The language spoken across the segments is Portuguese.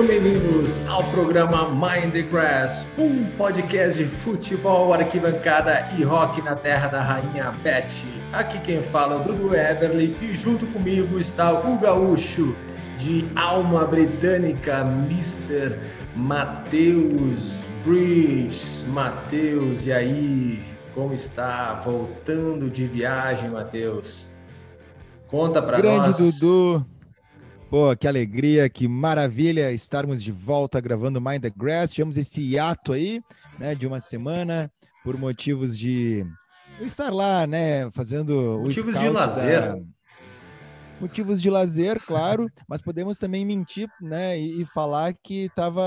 Sejam bem-vindos ao programa Mind the Grass, um podcast de futebol, arquibancada e rock na terra da rainha Beth. Aqui quem fala é o Dudu Everly e junto comigo está o gaúcho de alma britânica, Mr. Matheus Bridges. Matheus, e aí? Como está? Voltando de viagem, Matheus? Conta para nós. Grande Dudu. Pô, que alegria, que maravilha estarmos de volta gravando Mind the Grass. Tivemos esse hiato aí, né, de uma semana, por motivos de estar lá, né, fazendo motivos de lazer. Da... Motivos de lazer, claro, mas podemos também mentir, né, e, e falar que estava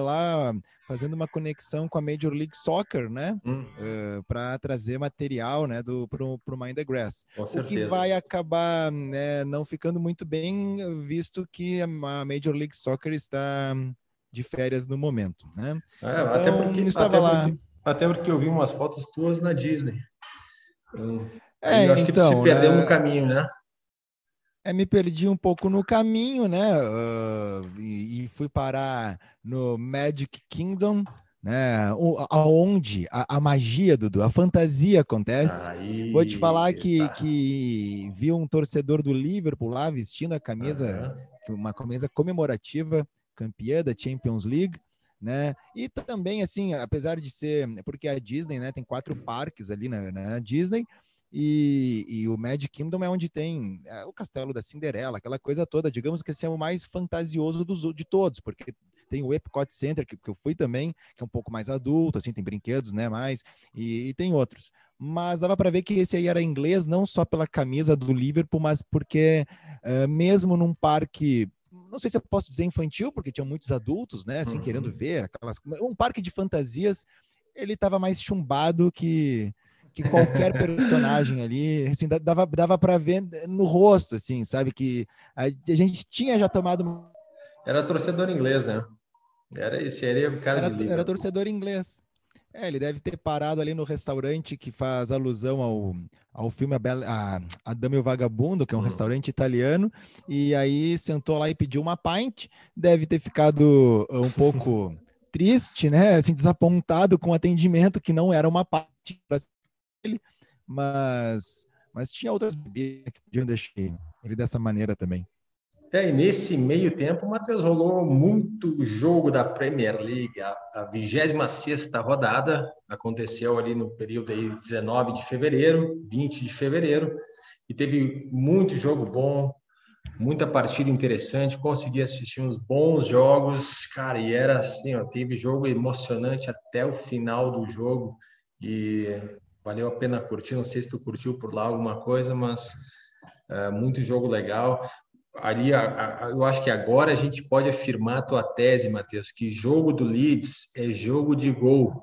lá fazendo uma conexão com a Major League Soccer, né? Hum. Uh, para trazer material, né, do pro, pro Mind the Grass. Com certeza. O que vai acabar né, não ficando muito bem, visto que a Major League Soccer está de férias no momento, né? É, então, até porque estava até lá. Porque, até porque eu vi umas fotos tuas na Disney. Eu, é, eu acho então, que se perdeu né? no caminho, né? É, me perdi um pouco no caminho, né? Uh, e, e, fui parar no Magic Kingdom, né? O, aonde a, a, magia, Dudu, a fantasia acontece. Aí, Vou te falar que, que vi um torcedor do Liverpool lá vestindo a camisa, uhum. uma camisa comemorativa, campeã da Champions League. Né? E também, assim, apesar de ser, porque a Disney, né, tem quatro parques ali na, na Disney, e, e, o Magic Kingdom é onde tem é, o castelo da Cinderela, aquela coisa toda. Digamos que esse é o mais fantasioso dos, de todos, porque tem o Epcot Center, que, que, eu fui também, que é um pouco mais adulto, assim, tem brinquedos, né, mais, e, e tem outros. Mas dava para ver que esse aí era inglês, não só pela camisa do Liverpool, mas porque uh, mesmo num parque não sei se eu posso dizer infantil, porque tinha muitos adultos, né, assim, uhum. querendo ver aquelas, um parque de fantasias, ele estava mais chumbado que que qualquer personagem ali, assim, dava, dava para ver no rosto, assim, sabe? Que a, a, gente tinha já tomado. Era torcedor inglês, né? Era esse, era o cara era, era torcedor inglês. É, ele deve ter parado ali no restaurante que faz alusão ao, ao filme A, Bela, a, a Dama e o Vagabundo, que é um hum. restaurante italiano, e aí sentou lá e pediu uma pint, deve ter ficado um pouco triste, né, assim, desapontado com o atendimento, que não era uma pint ele, mas, mas tinha outras bebidas que podiam deixar ele dessa maneira também. É, e nesse meio tempo, Matheus rolou muito jogo da Premier League. A, 26 rodada aconteceu ali no período aí 19 de fevereiro, 20 de fevereiro, e teve muito jogo bom, muita partida interessante. Consegui assistir uns bons jogos, cara, e era assim, ó, teve jogo emocionante até o final do jogo. E valeu a pena curtir. Não sei se tu curtiu por lá alguma coisa, mas é, muito jogo legal. Ali, a, a, eu acho que agora a gente pode afirmar a tua tese, Matheus, que jogo do Leeds é jogo de gol.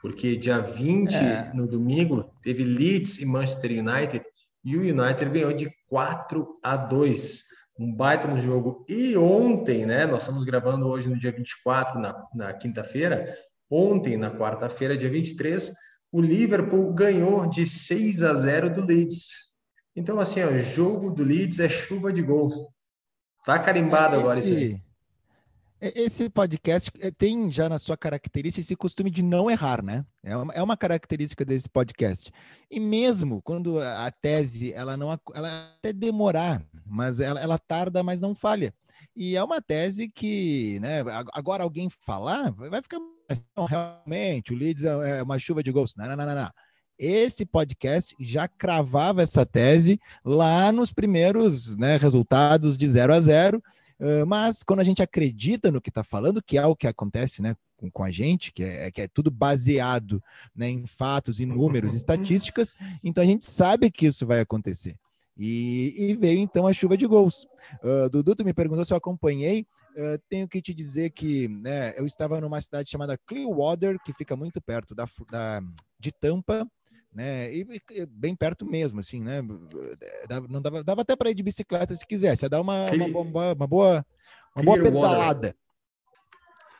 Porque dia 20, é. no domingo, teve Leeds e Manchester United e o United ganhou de 4 a 2. Um baita no jogo. E ontem, né? Nós estamos gravando hoje no dia 24, na, na quinta-feira. Ontem, na quarta-feira, dia 23, o Liverpool ganhou de 6 a 0 do Leeds. Então, assim, o jogo do Leeds é chuva de gols. Tá carimbado esse, agora isso aí. Esse podcast eh, tem já na sua característica esse costume de não errar, né? É uma, é uma característica desse podcast. E mesmo quando a tese ela não ela até demorar, mas ela, ela tarda, mas não falha. E é uma tese que, né? Agora alguém falar vai ficar não, realmente, o Leeds é, é uma chuva de gols. Não, não, não, não. Esse podcast já cravava essa tese lá nos primeiros né, resultados de 0 a 0. Mas quando a gente acredita no que está falando, que é o que acontece né, com, com a gente, que é, que é tudo baseado né, em fatos, em números, estatísticas, então a gente sabe que isso vai acontecer. E, e veio então a chuva de gols. Uh, Dudu, tu me perguntou se eu acompanhei. Uh, tenho que te dizer que né, eu estava numa cidade chamada Clearwater, que fica muito perto da, da de Tampa, né? E, e, bem perto mesmo, assim, né? Dava, não dava, dava até para ir de bicicleta se quisesse, ia dar uma, uma, uma, uma boa, uma boa pedalada.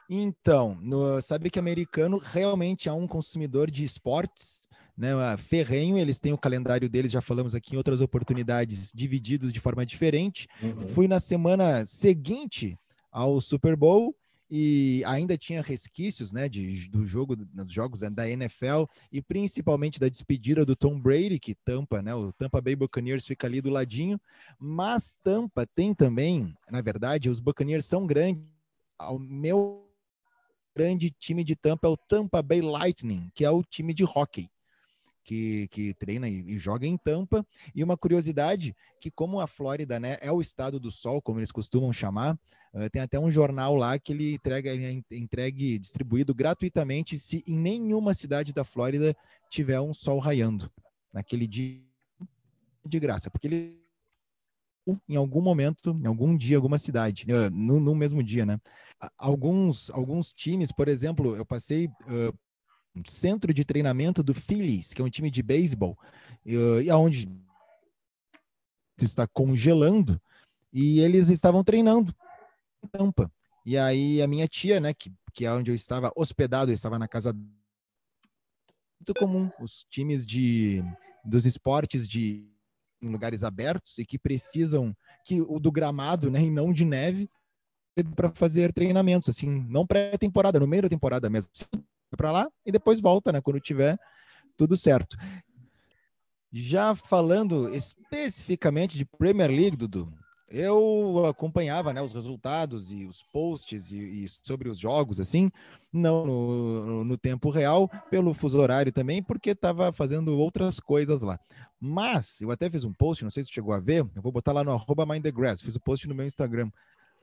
Então, no, sabe que americano realmente é um consumidor de esportes né, ferrenho. Eles têm o calendário deles, já falamos aqui em outras oportunidades, divididos de forma diferente. Uhum. Fui na semana seguinte ao Super Bowl e ainda tinha resquícios, né, de, do jogo, dos jogos da NFL e principalmente da despedida do Tom Brady, que Tampa, né, o Tampa Bay Buccaneers fica ali do ladinho, mas Tampa tem também, na verdade, os Buccaneers são grandes, o meu grande time de Tampa é o Tampa Bay Lightning, que é o time de hockey que, que treina e, e, joga em Tampa. E uma curiosidade, que como a Flórida né, é o estado do sol, como eles costumam chamar, uh, tem até um jornal lá que ele entrega, ele entregue, distribuído gratuitamente se em nenhuma cidade da Flórida tiver um sol raiando naquele dia de graça, porque ele em algum momento, em algum dia, alguma cidade, no, no mesmo dia, né? Alguns, alguns times, por exemplo, eu passei uh, centro de treinamento do Phillies, que é um time de beisebol, e aonde está congelando, e eles estavam treinando em Tampa. E aí a minha tia, né, que, que é onde eu estava hospedado, eu estava na casa muito comum, os times de dos esportes de em lugares abertos e que precisam que o do gramado, né, e não de neve para fazer treinamentos assim, não pré-temporada, no meio da temporada mesmo para lá e depois volta, né? Quando tiver tudo certo. Já falando especificamente de Premier League, Dudu, eu acompanhava né, os resultados e os posts e, e sobre os jogos, assim, não no, no, tempo real, pelo fuso horário também, porque estava fazendo outras coisas lá. Mas eu até fiz um post, não sei se chegou a ver, eu vou botar lá no arroba fiz o um post no meu Instagram.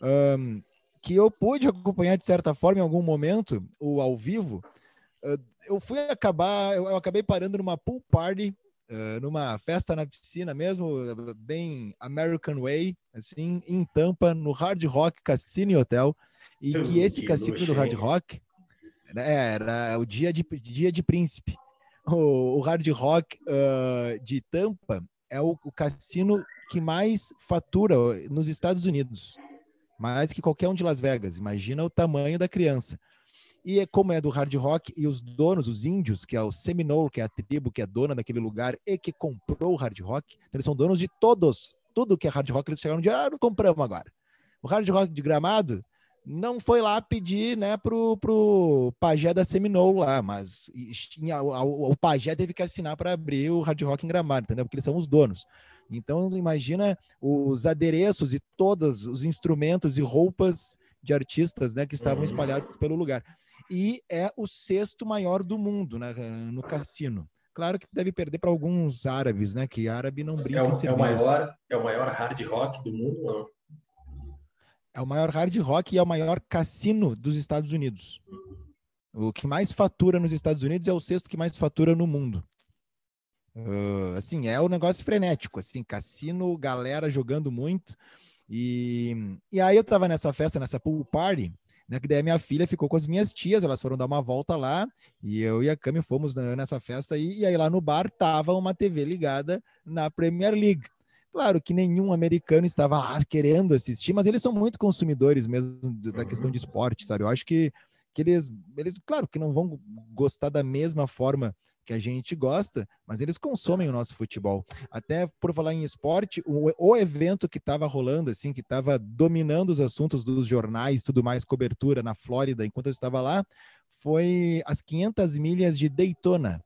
Um, que eu pude acompanhar de certa forma em algum momento o ao vivo eu fui acabar, eu acabei parando numa pool party, uh, numa festa na piscina mesmo, bem American Way, assim, em Tampa, no Hard Rock Cassino Hotel, e que esse cassino do Hard Rock né, era o dia de, dia de príncipe. O, o Hard Rock uh, de Tampa é o, o cassino que mais fatura nos Estados Unidos, mais que qualquer um de Las Vegas. Imagina o tamanho da criança. E é como é do hard rock, e os donos, os índios, que é o Seminole, que é a tribo que é dona daquele lugar e que comprou o hard rock, então eles são donos de todos. Tudo que é hard rock, eles chegaram dia, ah, não compramos agora. O hard rock de gramado não foi lá pedir né, pro, pro pajé da Seminole lá, mas tinha, o, o pajé teve que assinar para abrir o hard rock em gramado, entendeu? Porque eles são os donos. Então, imagina os adereços e todos os instrumentos e roupas de artistas né, que estavam uhum. espalhados pelo lugar e é o sexto maior do mundo né, no cassino. Claro que deve perder para alguns árabes, né? Que árabe não brinca. É o, é o maior, é o maior hard rock do mundo, não? É o maior hard rock e é o maior cassino dos Estados Unidos. O que mais fatura nos Estados Unidos é o sexto que mais fatura no mundo. Uh, assim, é um negócio frenético, assim, cassino, galera jogando muito. E, e aí eu tava nessa festa, nessa pool party, né? Que daí a minha filha ficou com as minhas tias, elas foram dar uma volta lá, e eu e a Cami fomos nessa festa aí, e aí lá no bar tava uma TV ligada na Premier League. Claro que nenhum americano estava lá querendo assistir, mas eles são muito consumidores mesmo da questão de esporte, sabe? Eu acho que, que eles, eles, claro que não vão gostar da mesma forma que a gente gosta, mas eles consomem o nosso futebol. Até por falar em esporte, o, o evento que estava rolando, assim, que estava dominando os assuntos dos jornais, tudo mais, cobertura na Flórida, enquanto eu estava lá, foi as 500 milhas de Daytona.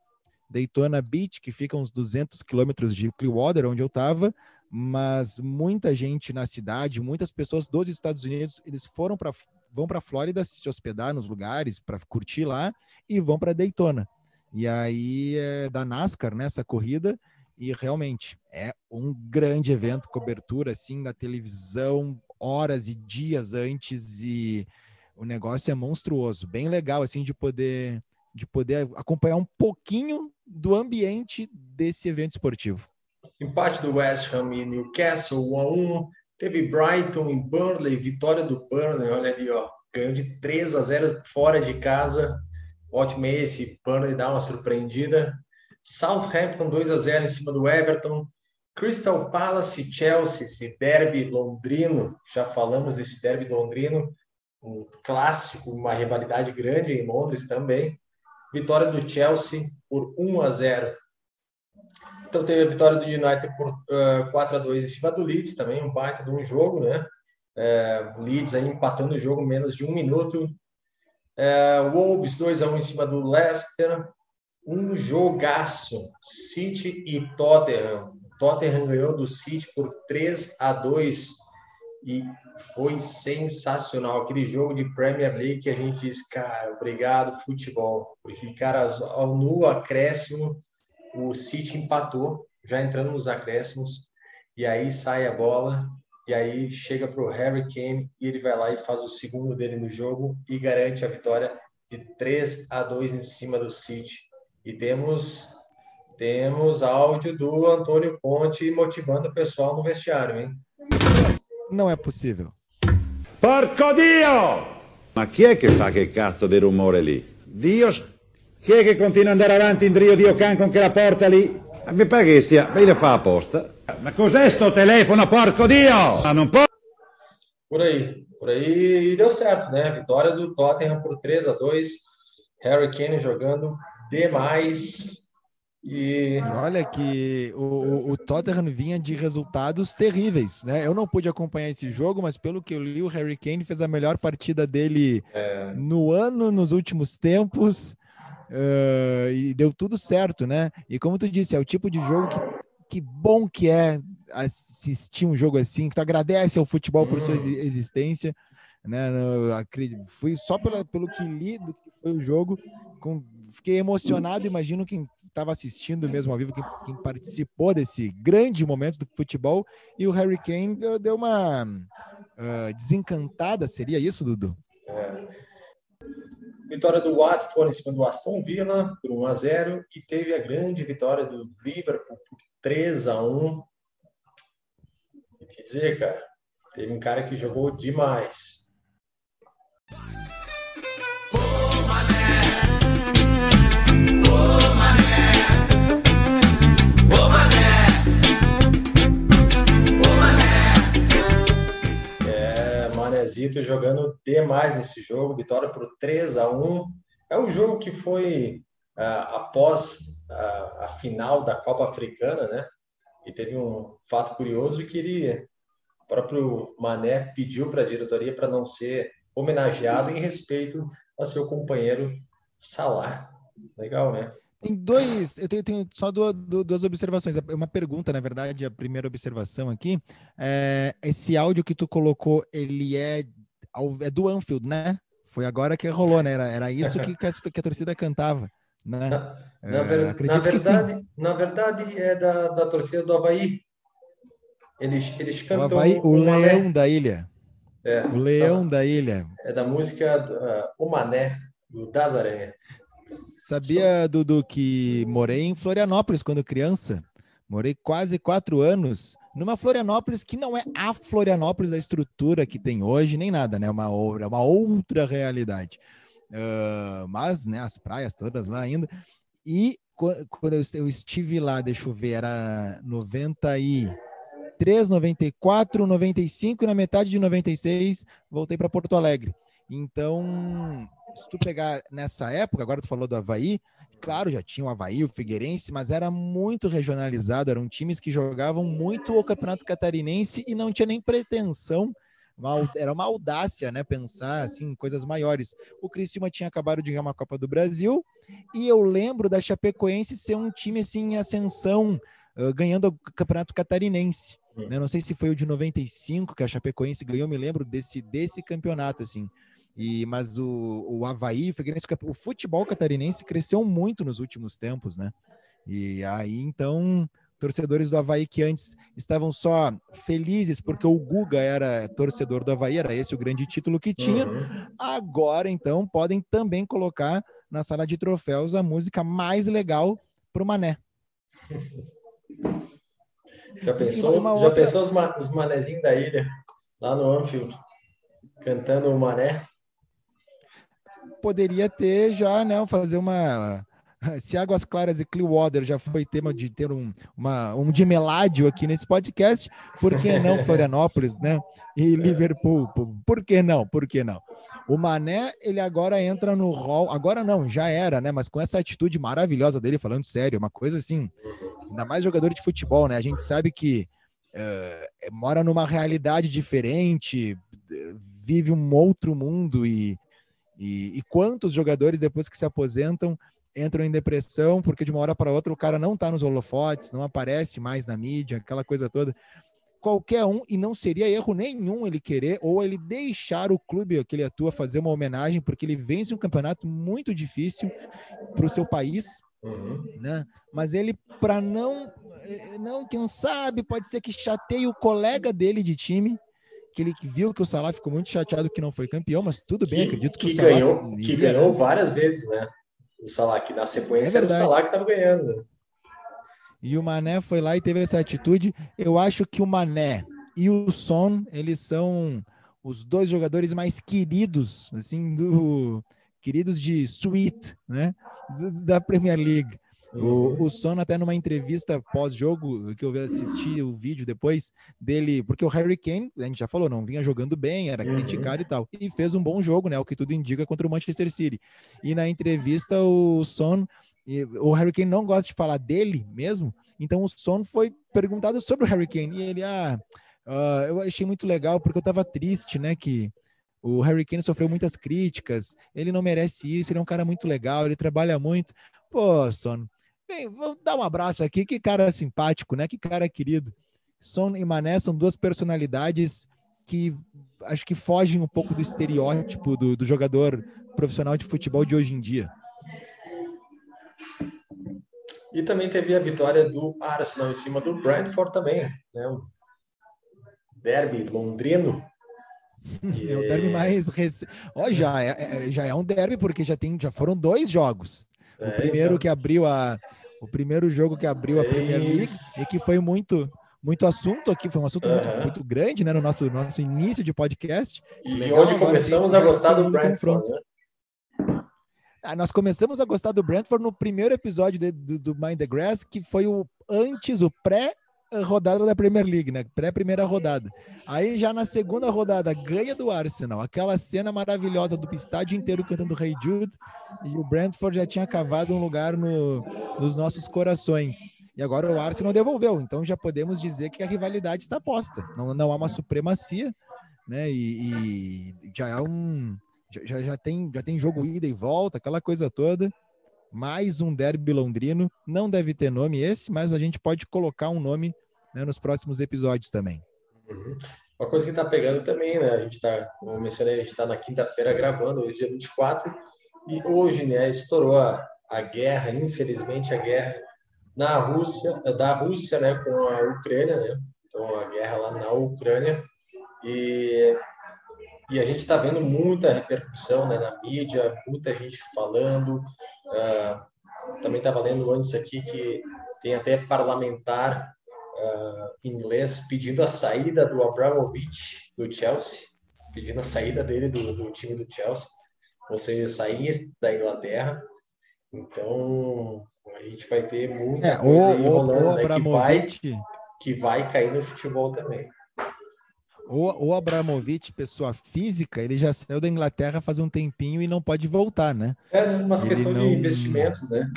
Daytona Beach, que fica uns 200 quilômetros de Clearwater, onde eu estava, mas muita gente na cidade, muitas pessoas dos Estados Unidos, eles foram para vão para a Flórida se hospedar nos lugares para curtir lá e vão para Daytona. E aí é da NASCAR nessa né, corrida e realmente é um grande evento, cobertura assim na televisão, horas e dias antes e o negócio é monstruoso, bem legal assim de poder de poder acompanhar um pouquinho do ambiente desse evento esportivo. Empate do West Ham e Newcastle 1 a 1. Teve Brighton e Burnley, vitória do Burnley, olha ali, ó, ganhou de 3 a 0 fora de casa. Ótimo esse, Burnley dá uma surpreendida. Southampton 2 a 0 em cima do Everton. Crystal Palace Chelsea, esse derby londrino, já falamos desse derby londrino, um clássico, uma rivalidade grande em Londres também. vitória do Chelsea por 1 a 0. Então teve a vitória do United por uh, 4 a 2 em cima do Leeds também, um baita de um jogo, né? É, Leeds aí empatando o jogo menos de um minuto. É, Wolves 2 a 1 em cima do Leicester. Um jogaço. City e Tottenham. Tottenham ganhou do City por 3 a 2 e foi sensacional. Aquele jogo de Premier League que a gente diz, cara, obrigado, futebol. Porque, cara, ao acréscimo, o City empatou, já entrando nos acréscimos, e aí sai a bola, e aí chega para o Harry Kane, e ele vai lá e faz o segundo dele no jogo e garante a vitória de 3 a 2 em cima do City. E temos temos áudio do Antônio Conte motivando o pessoal no vestiário, hein? Não é possível. Porco Dio! Ma chi è che fa che cazzo di rumore lì? Dio... Chi è che continua ad andare avanti in Dio Dio Can con quella porta lì? Mi pare che sia... Lei la fa apposta. Ma cos'è sto telefono, porco Dio? Ma non può... Por aí, por aí e deu certo, né? Vitória do Tottenham por 3 a 2 Harry Kane jogando demais. E olha que o, o, Tottenham vinha de resultados terríveis, né? Eu não pude acompanhar esse jogo, mas pelo que eu li, o Harry Kane fez a melhor partida dele é... no ano, nos últimos tempos, uh, e deu tudo certo, né? E como tu disse, é o tipo de jogo que, que bom que é assistir um jogo assim, que tu agradece ao futebol por sua uhum. existência, né? Eu, fui só pela, pelo que li do que foi o jogo, com fiquei emocionado. Imagino quem estava assistindo mesmo ao vivo, quem, quem, participou desse grande momento do futebol. E o Harry Kane deu uma uh, desencantada, seria isso, Dudu? É. Vitória do Watford em cima do Aston Villa por 1 a 0 e teve a grande vitória do Liverpool 3 a 1. Vou te dizer, cara, teve um cara que jogou demais. Zito jogando demais nesse jogo, vitória por 3 a 1 É um jogo que foi uh, após a, a, final da Copa Africana, né? E teve um fato curioso que ele, o próprio Mané pediu para a diretoria para não ser homenageado em respeito ao seu companheiro Salah. Legal, né? Tem dois, eu tenho, tenho só duas, duas, observações. Uma pergunta, na verdade, a primeira observação aqui. É, esse áudio que tu colocou, ele é, é do Anfield, né? Foi agora que rolou, né? Era, era isso que, a, que a torcida cantava. Né? Na, na, ver, é, na verdade, na verdade, é da, da torcida do Havaí. Eles, eles cantam. O, Havaí, o Leão da Ilha. É, o Leão sabe? da Ilha. É da música uh, O Mané, do Das Aranha. Sabia, Dudu, que morei em Florianópolis quando criança? Morei quase quatro anos numa Florianópolis que não é a Florianópolis, a estrutura que tem hoje, nem nada, né? Uma, é uma outra realidade. Uh, mas, né, as praias todas lá ainda. E quando eu estive lá, deixa eu ver, era 93, 94, 95 e na metade de 96 voltei para Porto Alegre. Então, se tu pegar nessa época, agora tu falou do Havaí, claro, já tinha o Havaí, o Figueirense, mas era muito regionalizado, eram times que jogavam muito o Campeonato Catarinense e não tinha nem pretensão, uma, era uma audácia, né, pensar assim, coisas maiores. O Criciúma tinha acabado de ganhar uma Copa do Brasil e eu lembro da Chapecoense ser um time assim em ascensão, uh, ganhando o Campeonato Catarinense. Né? Não sei se foi o de 95 que a Chapecoense ganhou, me lembro desse desse campeonato assim. E, mas o, o Havaí, o, o futebol catarinense cresceu muito nos últimos tempos, né? E aí, então, torcedores do Havaí que antes estavam só felizes porque o Guga era torcedor do Havaí, era esse o grande título que tinha. Uhum. Agora, então, podem também colocar na sala de troféus a música mais legal para o Mané. Já pensou, já outra... pensou os, ma os manezinhos da ilha, lá no Anfield, cantando o Mané? poderia ter já, né, fazer uma se Águas Claras e Clearwater já foi tema de ter um, uma, um de meládio aqui nesse podcast, por que não Florianópolis, né? E Liverpool, por que não? Por que não? O Mané, ele agora entra no rol, agora não, já era, né? Mas com essa atitude maravilhosa dele, falando sério, uma coisa assim, ainda mais jogador de futebol, né? A gente sabe que uh, mora numa realidade diferente, vive um outro mundo e, e, e quantos jogadores depois que se aposentam entram em depressão porque de uma hora para outra o cara não está nos holofotes, não aparece mais na mídia, aquela coisa toda. Qualquer um, e não seria erro nenhum ele querer ou ele deixar o clube que ele atua fazer uma homenagem, porque ele vence um campeonato muito difícil para o seu país, uhum. né? Mas ele, para não, não, quem sabe, pode ser que chateie o colega dele de time, que ele viu que o Salah ficou muito chateado que não foi campeão, mas tudo bem, que, acredito que, que o Salah ganhou, que ganhou várias vezes, né? O Salah, que na sequência é era o Salah que estava ganhando. E o Mané foi lá e teve essa atitude. Eu acho que o Mané e o Son, eles são os dois jogadores mais queridos, assim, do queridos de suite, né, da Premier League. O, o Son, até numa entrevista pós-jogo, que eu assisti o vídeo depois dele, porque o Harry Kane, a gente já falou, não vinha jogando bem, era uhum. criticado e tal, e fez um bom jogo, né? O que tudo indica contra o Manchester City. E na entrevista, o Son, o Harry Kane não gosta de falar dele mesmo, então o Son foi perguntado sobre o Harry Kane, e ele, ah, uh, eu achei muito legal, porque eu tava triste, né, que o Harry Kane sofreu muitas críticas, ele não merece isso, ele é um cara muito legal, ele trabalha muito. Pô, Son, Bem, vamos dar um abraço aqui. Que cara simpático, né? Que cara querido. Son e Mané são duas personalidades que acho que fogem um pouco do estereótipo do, do jogador profissional de futebol de hoje em dia. E também teve a vitória do Arsenal em cima do Brentford também, né? Um derby londrino. É o derby mais recente. Oh, já, é, é, já é um derby, porque já, tem, já foram dois jogos. O é, primeiro então... que abriu a. O primeiro jogo que abriu a Premier League e que foi muito muito assunto aqui, foi um assunto uhum. muito, muito, grande, né, no nosso, nosso início de podcast. E Legal, onde começamos a gostar do Brentford, né? Ah, nós começamos a gostar do Brentford no primeiro episódio de, do, do Mind the Grass, que foi o antes, o pré rodada da Premier League, né? Pré-primeira rodada. Aí já na segunda rodada ganha do Arsenal, aquela cena maravilhosa do estádio inteiro cantando Rei hey Jude e o Brentford já tinha cavado um lugar no, nos nossos corações. E agora o Arsenal devolveu, então já podemos dizer que a rivalidade está posta. Não, não há uma supremacia, né? E, e já é um já, já tem já tem jogo ida e volta, aquela coisa toda mais um derby londrino. Não deve ter nome esse, mas a gente pode colocar um nome né, nos próximos episódios também. Uhum. Uma coisa que está pegando também, né? A gente está, como eu mencionei, a gente está na quinta-feira gravando, hoje é dia 24, e hoje, né, estourou a, a guerra, infelizmente, a guerra na Rússia, da Rússia, né, com a Ucrânia, né? Então, a guerra lá na Ucrânia. E, e a gente está vendo muita repercussão né, na mídia, muita gente falando. Uh, também estava lendo antes aqui que tem até parlamentar uh, inglês pedindo a saída do Abramovich do Chelsea, pedindo a saída dele do, do time do Chelsea, ou seja, sair da Inglaterra. Então, a gente vai ter muita é, coisa aí rolando, né, que, vai, que vai cair no futebol também. O, o Abramovich, pessoa física, ele já saiu da Inglaterra faz um tempinho e não pode voltar, né? É, umas questões não... de investimentos, né?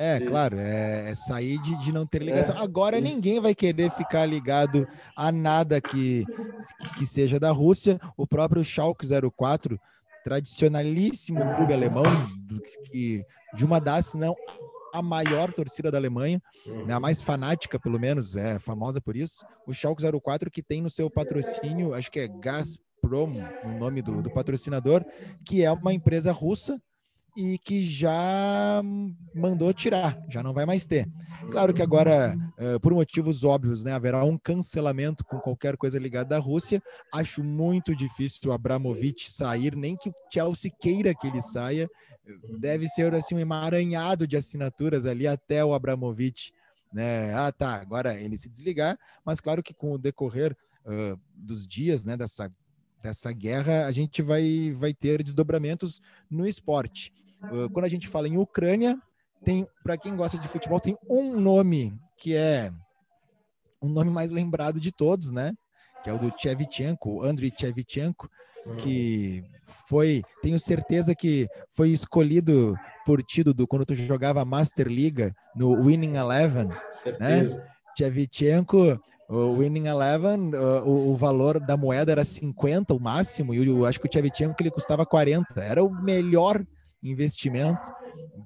É, Isso. claro, é, é, sair de, de não ter ligação. É, Agora isso. ninguém vai querer ficar ligado a nada que, que seja da Rússia. O próprio Schalke 04, tradicionalíssimo clube alemão, do, que, de uma das, não a maior torcida da Alemanha, né, a mais fanática, pelo menos, é famosa por isso. O Schalke 04, que tem no seu patrocínio, acho que é Gazprom, o nome do, do patrocinador, que é uma empresa russa e que já mandou tirar, já não vai mais ter. Claro que agora, uh, por motivos óbvios, né, haverá um cancelamento com qualquer coisa ligada à Rússia. Acho muito difícil o Abramovich sair, nem que o Chelsea queira que ele saia. Deve ser assim um emaranhado de assinaturas ali até o Abramovich, né? Ah, tá, agora ele se desligar, mas claro que com o decorrer uh, dos dias, né, dessa dessa guerra, a gente vai, vai ter desdobramentos no esporte. Uh, quando a gente fala em Ucrânia, tem para quem gosta de futebol tem um nome que é um nome mais lembrado de todos, né? Que é o do Chevchenko, Andriy Chevchenko, que foi, tenho certeza que foi escolhido por ti, do quando tu jogava Master Liga no Winning Eleven, certeza. né? Chevchenko, o Winning Eleven, o, o, valor da moeda era 50 o máximo, e eu acho que o Chevchenko ele custava 40. Era o melhor investimento,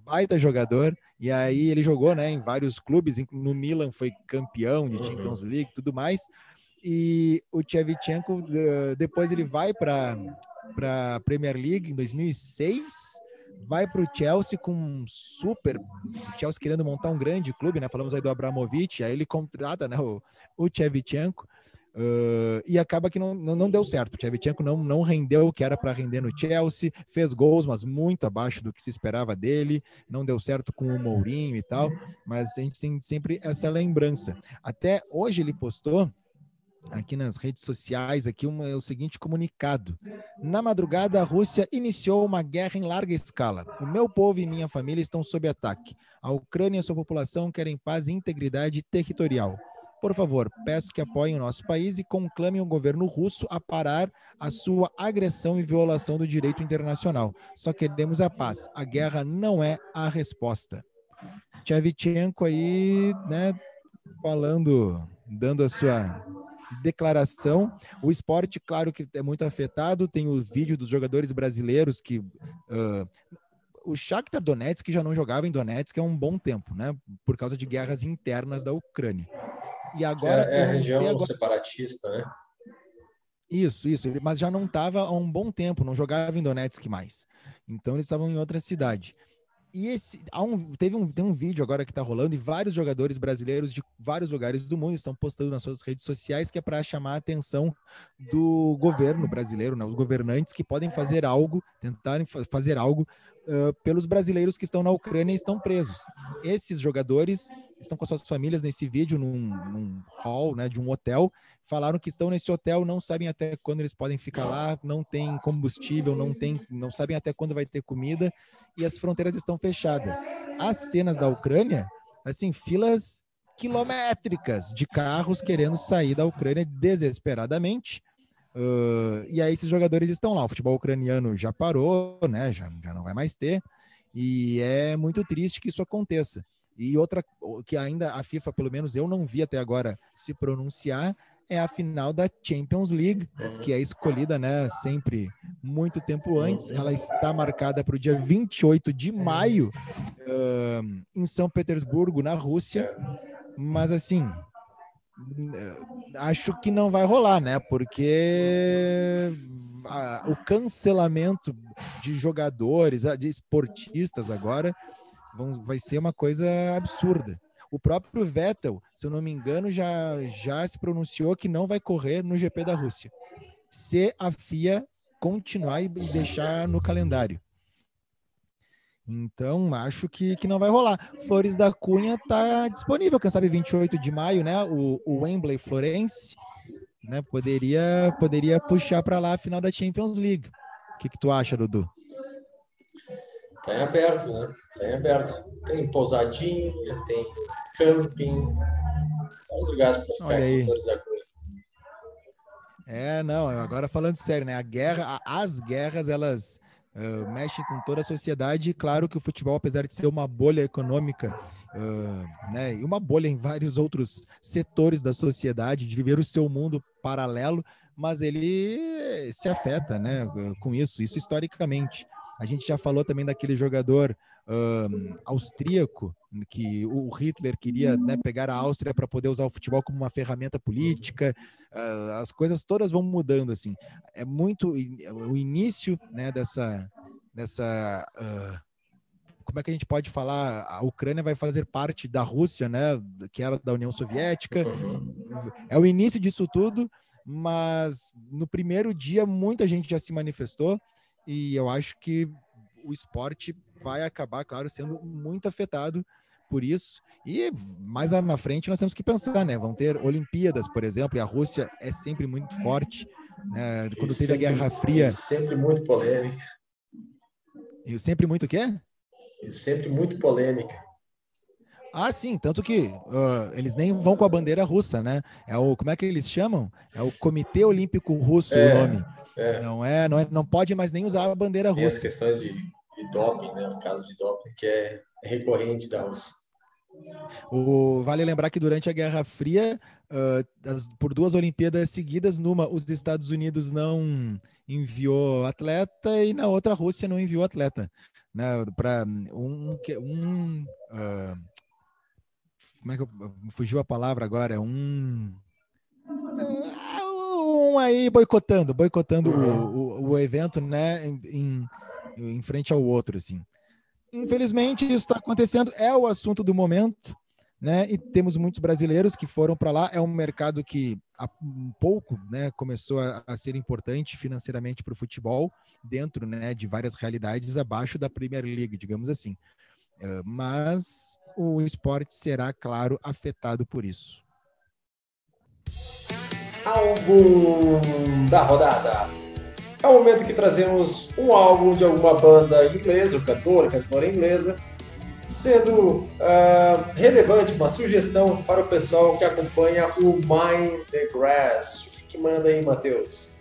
baita jogador, e aí ele jogou né, em vários clubes, no Milan foi campeão de uhum. Champions League tudo mais, e o Shevchenko, depois ele vai para a Premier League em 2006, vai para o Chelsea com um super. O Chelsea querendo montar um grande clube, né? Falamos aí do Abramovich, aí ele contrata né, o, o Shevchenko. Uh, e acaba que não, não, não deu certo. O Shevchenko não, não rendeu o que era para render no Chelsea, fez gols, mas muito abaixo do que se esperava dele. Não deu certo com o Mourinho e tal, mas a gente tem sempre essa lembrança. Até hoje ele postou aqui nas redes sociais aqui uma, é o seguinte comunicado. Na madrugada, a Rússia iniciou uma guerra em larga escala. O meu povo e minha família estão sob ataque. A Ucrânia e sua população querem paz e integridade territorial. Por favor, peço que apoiem o nosso país e conclamem o governo russo a parar a sua agressão e violação do direito internacional. Só queremos a paz. A guerra não é a resposta. Tchevchenko aí, né, falando, dando a sua declaração. O esporte, claro que é muito afetado. Tem o vídeo dos jogadores brasileiros que uh, o Shakhtar Donetsk já não jogava em Donetsk há um bom tempo, né? Por causa de guerras internas da Ucrânia. E agora é, é a região agora... separatista, né? Isso, isso. Mas já não estava há um bom tempo, não jogava em Donetsk mais. Então eles estavam em outra cidade. E esse, há um, teve um, tem um vídeo agora que está rolando e vários jogadores brasileiros de vários lugares do mundo estão postando nas suas redes sociais que é para chamar a atenção do governo brasileiro, né, os governantes que podem fazer algo, tentarem fazer algo uh, pelos brasileiros que estão na Ucrânia e estão presos. Esses jogadores estão com suas famílias nesse vídeo num, num hall né, de um hotel falaram que estão nesse hotel, não sabem até quando eles podem ficar lá, não tem combustível, não tem, não sabem até quando vai ter comida e as fronteiras estão fechadas. As cenas da Ucrânia, assim, filas quilométricas de carros querendo sair da Ucrânia desesperadamente. Uh, e aí esses jogadores estão lá. O futebol ucraniano já parou, né? Já, já não vai mais ter. E é muito triste que isso aconteça. E outra que ainda a FIFA, pelo menos eu não vi até agora se pronunciar, é a final da Champions League, que é escolhida, né, sempre muito tempo antes. Ela está marcada para o dia 28 de maio uh, em São Petersburgo, na Rússia. Mas assim, acho que não vai rolar, né? Porque a, o cancelamento de jogadores, de esportistas agora, vão, vai ser uma coisa absurda. O próprio Vettel, se eu não me engano, já, já se pronunciou que não vai correr no GP da Rússia. Se a FIA continuar e deixar no calendário. Então, acho que, que não vai rolar. Flores da Cunha está disponível, quem sabe 28 de maio, né? O, o Wembley Florence, né? Poderia, poderia puxar para lá a final da Champions League. O que, que tu acha, Dudu? Tá em aberto, né? Tá em aberto. Tem pousadinha, tem camping, vários lugares para ficar aí. É, não, agora falando sério, né? A guerra, as guerras, elas uh, mexem com toda a sociedade. Claro que o futebol, apesar de ser uma bolha econômica, uh, né, e uma bolha em vários outros setores da sociedade, de viver o seu mundo paralelo, mas ele se afeta, né, com isso, isso historicamente. A gente já falou também daquele jogador um, austríaco, que o Hitler queria né, pegar a Áustria para poder usar o futebol como uma ferramenta política. Uh, as coisas todas vão mudando assim. É muito o início né, dessa dessa uh, como é que a gente pode falar? A Ucrânia vai fazer parte da Rússia, né? Que era da União Soviética. É o início disso tudo, mas no primeiro dia muita gente já se manifestou e eu acho que o esporte vai acabar, claro, sendo muito afetado por isso. E mais lá na frente nós temos que pensar, né? Vão ter Olimpíadas, por exemplo, e a Rússia é sempre muito forte. Né? Quando e teve sempre, a Guerra Fria. Sempre muito polêmica. E sempre muito o quê? sempre muito polêmica. Ah, sim, tanto que uh, eles nem vão com a bandeira russa, né? É o como é que eles chamam? É o Comitê Olímpico Russo é, o nome. É. Não é, não é, não pode mais nem usar a bandeira russa. Tem as questões de, de doping, né? Os casos de doping que é, recorrente da Rússia. O, vale lembrar que durante a Guerra Fria, uh, as, por duas Olimpíadas seguidas, numa os Estados Unidos não enviou atleta e na outra a Rússia não enviou atleta. Né, para um, um uh, como é que eu, fugiu a palavra agora? Um um aí boicotando, boicotando uhum. o, o, o, evento, né, em, em, em frente ao outro, assim. Infelizmente, isso está acontecendo, é o assunto do momento, né? E temos muitos brasileiros que foram para lá. É um mercado que há um pouco, né, começou a, a ser importante financeiramente para o futebol, dentro, né, de várias realidades abaixo da Premier League, digamos assim. Uh, mas o esporte será, claro, afetado por isso. Álbum da rodada. É o momento que trazemos um álbum de alguma banda inglesa, o cantor, cantora inglesa, sendo uh, relevante, uma sugestão para o pessoal que acompanha o Mind the Grass. O que, que manda aí, Matheus?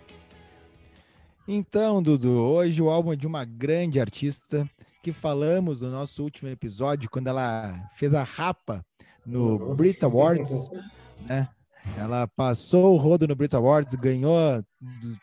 Então, Dudu, hoje o álbum é de uma grande artista que falamos no nosso último episódio, quando ela fez a rapa no Brit Awards, né? Ela passou o rodo no Brit Awards, ganhou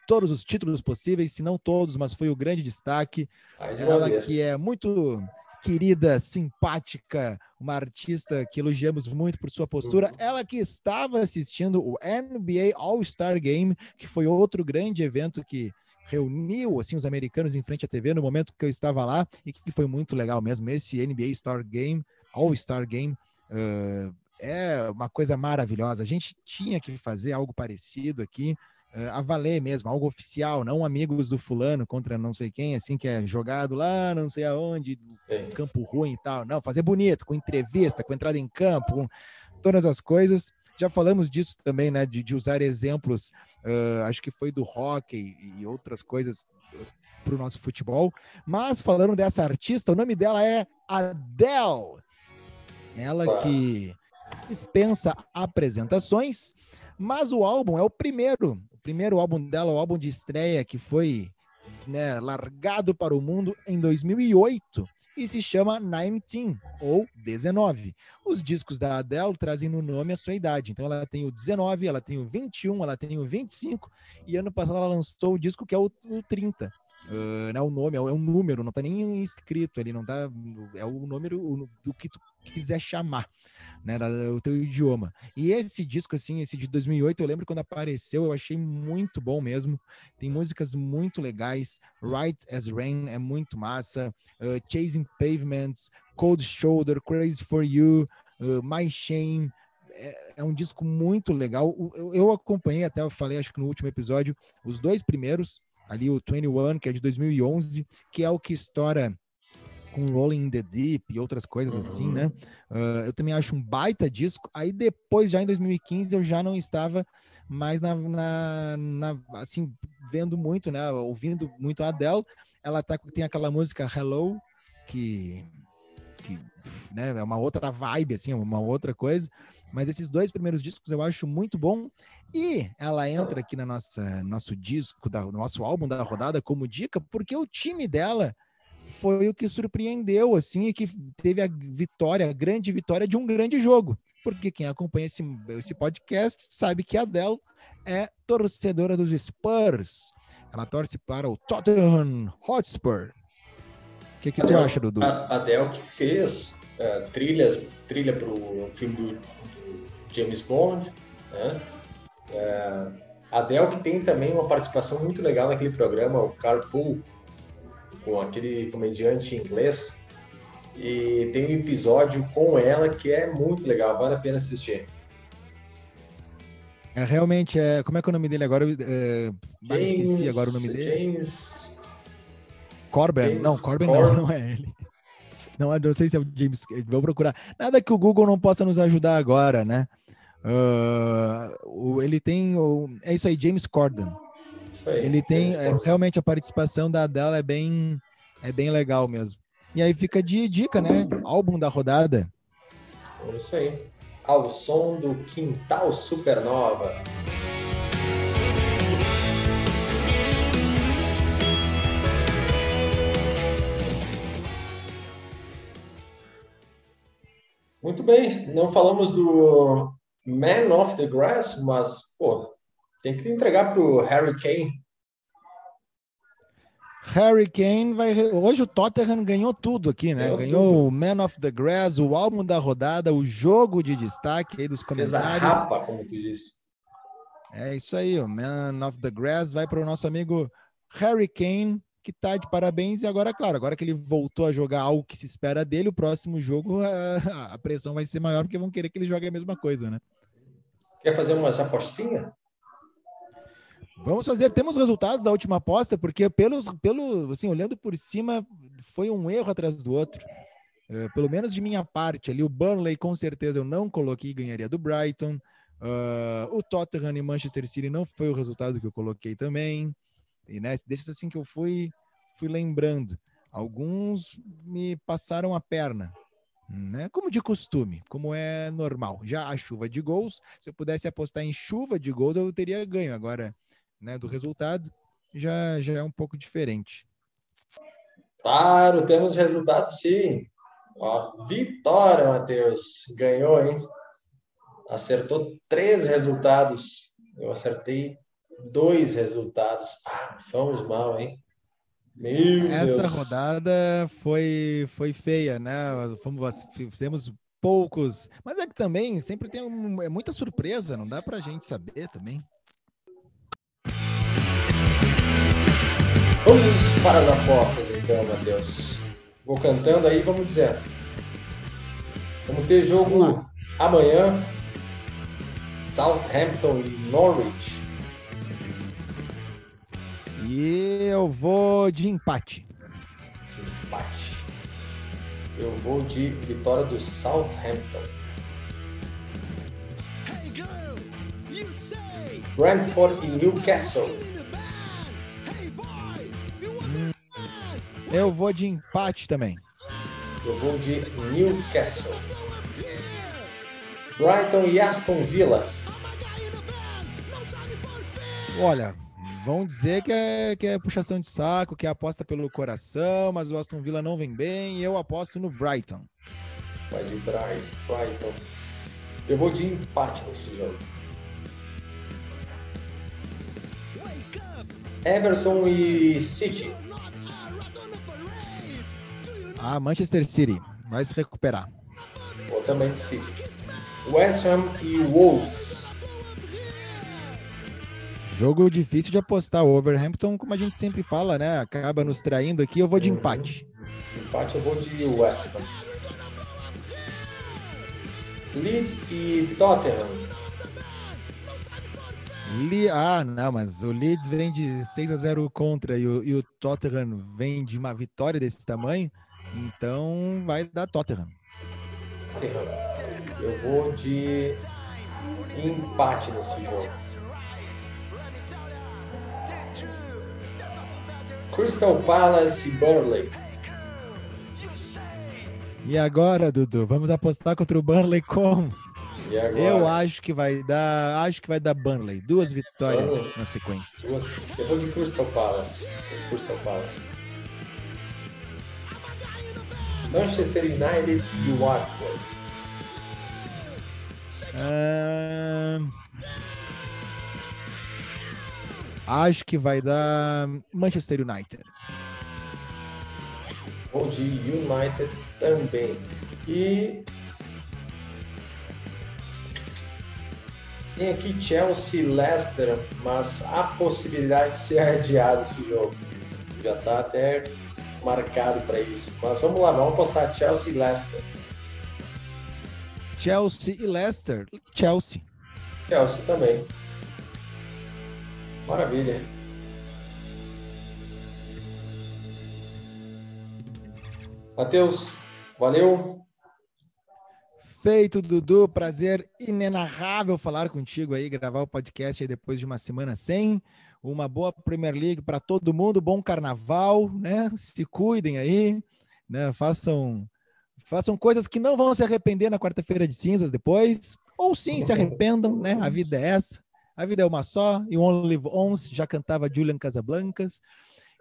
todos os títulos possíveis, se não todos, mas foi o grande destaque. Mais ela que é muito querida, simpática, uma artista que elogiamos muito por sua postura. Uhum. Ela que estava assistindo o NBA All-Star Game, que foi outro grande evento que reuniu assim os americanos em frente à TV no momento que eu estava lá e que foi muito legal mesmo. Esse NBA Star Game, All-Star Game, uh, é uma coisa maravilhosa. A gente tinha que fazer algo parecido aqui, uh, a valer mesmo, algo oficial, não amigos do fulano contra não sei quem, assim, que é jogado lá, não sei aonde, campo ruim e tal. Não, fazer bonito, com entrevista, com entrada em campo, com todas as coisas. Já falamos disso também, né? De, de usar exemplos, uh, acho que foi do hockey e outras coisas para o nosso futebol. Mas falando dessa artista, o nome dela é Adele. Ela que dispensa apresentações, mas o álbum é o primeiro, o primeiro álbum dela, o álbum de estreia que foi né, largado para o mundo em 2008 e se chama 19 ou 19. Os discos da Adele trazem no nome a sua idade. Então ela tem o 19, ela tem o 21, ela tem o 25 e ano passado ela lançou o disco que é o, o 30. Uh, né, o nome é um número, não está nem escrito ali, não tá. É o número do que tu quiser chamar, né? O teu idioma. E esse disco, assim, esse de 2008, eu lembro quando apareceu, eu achei muito bom mesmo. Tem músicas muito legais. Right as Rain é muito massa. Uh, Chasing Pavements, Cold Shoulder, Crazy for You, uh, My Shame. É, é, um disco muito legal. Eu acompanhei até, eu falei, acho que no último episódio, os dois primeiros ali o 21, que é de 2011, que é o que estoura com Rolling in the Deep e outras coisas uhum. assim, né? Uh, eu também acho um baita disco. Aí depois, já em 2015, eu já não estava mais na, na, na assim, vendo muito, né? Ouvindo muito a Adele. Ela tá, tem aquela música Hello, que, que né, é uma outra vibe, assim, uma outra coisa. Mas esses dois primeiros discos eu acho muito bom. E ela entra aqui na nossa nosso disco, da, no nosso álbum da rodada como dica, porque o time dela foi o que surpreendeu, assim, e que teve a vitória, a grande vitória de um grande jogo. Porque quem acompanha esse, esse podcast sabe que a Adele é torcedora dos Spurs. Ela torce para o Tottenham Hotspur. O que, que tu acha, Dudu? A Adele que fez uh, trilhas, trilha para o filme do James Bond, né? É, Adele que tem também uma participação muito legal naquele programa, o Carpool, com aquele comediante inglês. E tem um episódio com ela que é muito legal, vale a pena assistir. É, realmente, é, como é que é o nome dele agora? É, James, esqueci agora o nome dele. James... Corbin? James não, Corbin Cor... não, não é ele. Não, não sei se é o James. Vou procurar. Nada que o Google não possa nos ajudar agora, né? Uh, ele tem. O, é isso aí, James Corden. Isso aí, ele tem. É, realmente a participação da Adele é bem, é bem legal mesmo. E aí fica de dica, né? Álbum da rodada. É isso aí. Ao som do Quintal Supernova. Muito bem, não falamos do Man of the Grass, mas pô, tem que entregar para o Harry Kane. Harry Kane vai. Hoje o Tottenham ganhou tudo aqui, né? Ganhou, ganhou o Man of the Grass, o álbum da rodada, o jogo de destaque aí dos comentários. Fez a rapa, como tu disse. É isso aí, o Man of the Grass vai para o nosso amigo Harry Kane, que tá de parabéns. E agora, claro, agora que ele voltou a jogar algo que se espera dele, o próximo jogo a, a pressão vai ser maior, porque vão querer que ele jogue a mesma coisa, né? Quer fazer umas apostinhas? Vamos fazer, temos resultados da última aposta, porque pelos, pelo, assim, olhando por cima, foi um erro atrás do outro. Uh, pelo menos de minha parte ali, o Burnley com certeza eu não coloquei ganharia do Brighton. Uh, o Tottenham e Manchester City não foi o resultado que eu coloquei também. E né, deixa assim que eu fui, fui lembrando. Alguns me passaram a perna, né? Como de costume, como é normal. Já a chuva de gols, se eu pudesse apostar em chuva de gols, eu teria ganho. Agora, né, do resultado, já, já é um pouco diferente. Claro, temos resultado sim. Ó, vitória, Matheus. Ganhou, hein? Acertou três resultados. Eu acertei dois resultados. Ah, fomos mal, hein? Meu Essa Deus. rodada foi, foi feia, né? Fomos, fizemos poucos. Mas é que também sempre tem um, é muita surpresa, não dá pra gente saber também. Vamos para as apostas então, Matheus. Vou cantando aí, vamos dizer. Vamos ter jogo vamos amanhã. Southampton e Norwich. E eu vou de empate. De empate. Eu vou de vitória do Southampton. Brentford e Newcastle. Eu vou de empate também. Eu vou de Newcastle. Brighton e Aston Villa. Olha, vão dizer que é, que é puxação de saco, que é aposta pelo coração, mas o Aston Villa não vem bem e eu aposto no Brighton. Vai de Brighton. Eu vou de empate nesse jogo. Everton e City. Ah, Manchester City vai se recuperar. Vou também de City. West Ham e Wolves. Jogo difícil de apostar. O Overhampton, como a gente sempre fala, né? Acaba nos traindo aqui. Eu vou de empate. Empate eu vou de West Ham. Leeds e Tottenham. Le... Ah, não, mas o Leeds vem de 6 a 0 contra e o, e o Tottenham vem de uma vitória desse tamanho. Então vai dar Tottenham. Eu vou de empate nesse jogo. Crystal Palace e Burnley. E agora, Dudu, vamos apostar contra o Burnley como? Eu acho que vai dar, acho que vai dar Burnley, duas vitórias Burnley. na sequência. Duas. Eu vou de Crystal Palace. Crystal Palace. Manchester United e Watford. Uh... Acho que vai dar Manchester United. Vou de United também. E tem aqui Chelsea Leicester, mas há possibilidade de ser adiado esse jogo. Já está até marcado para isso. Mas vamos lá, vamos apostar Chelsea e Leicester. Chelsea e Leicester. Chelsea. Chelsea também. Maravilha. Matheus, valeu. Feito, Dudu. Prazer inenarrável falar contigo aí, gravar o podcast aí depois de uma semana sem uma boa Premier League para todo mundo, bom carnaval, né? Se cuidem aí. né? Façam façam coisas que não vão se arrepender na quarta-feira de cinzas depois, ou sim se arrependam, né? A vida é essa. A vida é uma só, e Only Live Once já cantava Julian Casablancas.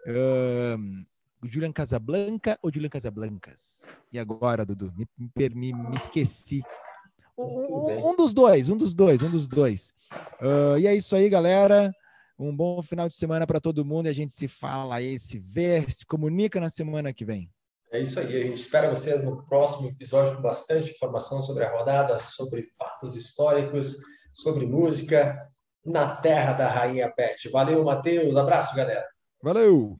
Um, Julian Casablanca ou Julian Casablancas? E agora, Dudu? Me, me, me esqueci. Um, um, dos dois, um dos dois, um dos dois. Uh, e é isso aí, galera. Um bom final de semana para todo mundo e a gente se fala aí, se vê, se comunica na semana que vem. É isso aí. A gente espera vocês no próximo episódio com bastante informação sobre a rodada, sobre fatos históricos, sobre música na terra da Rainha Pet. Valeu, Matheus. Abraço, galera. Valeu.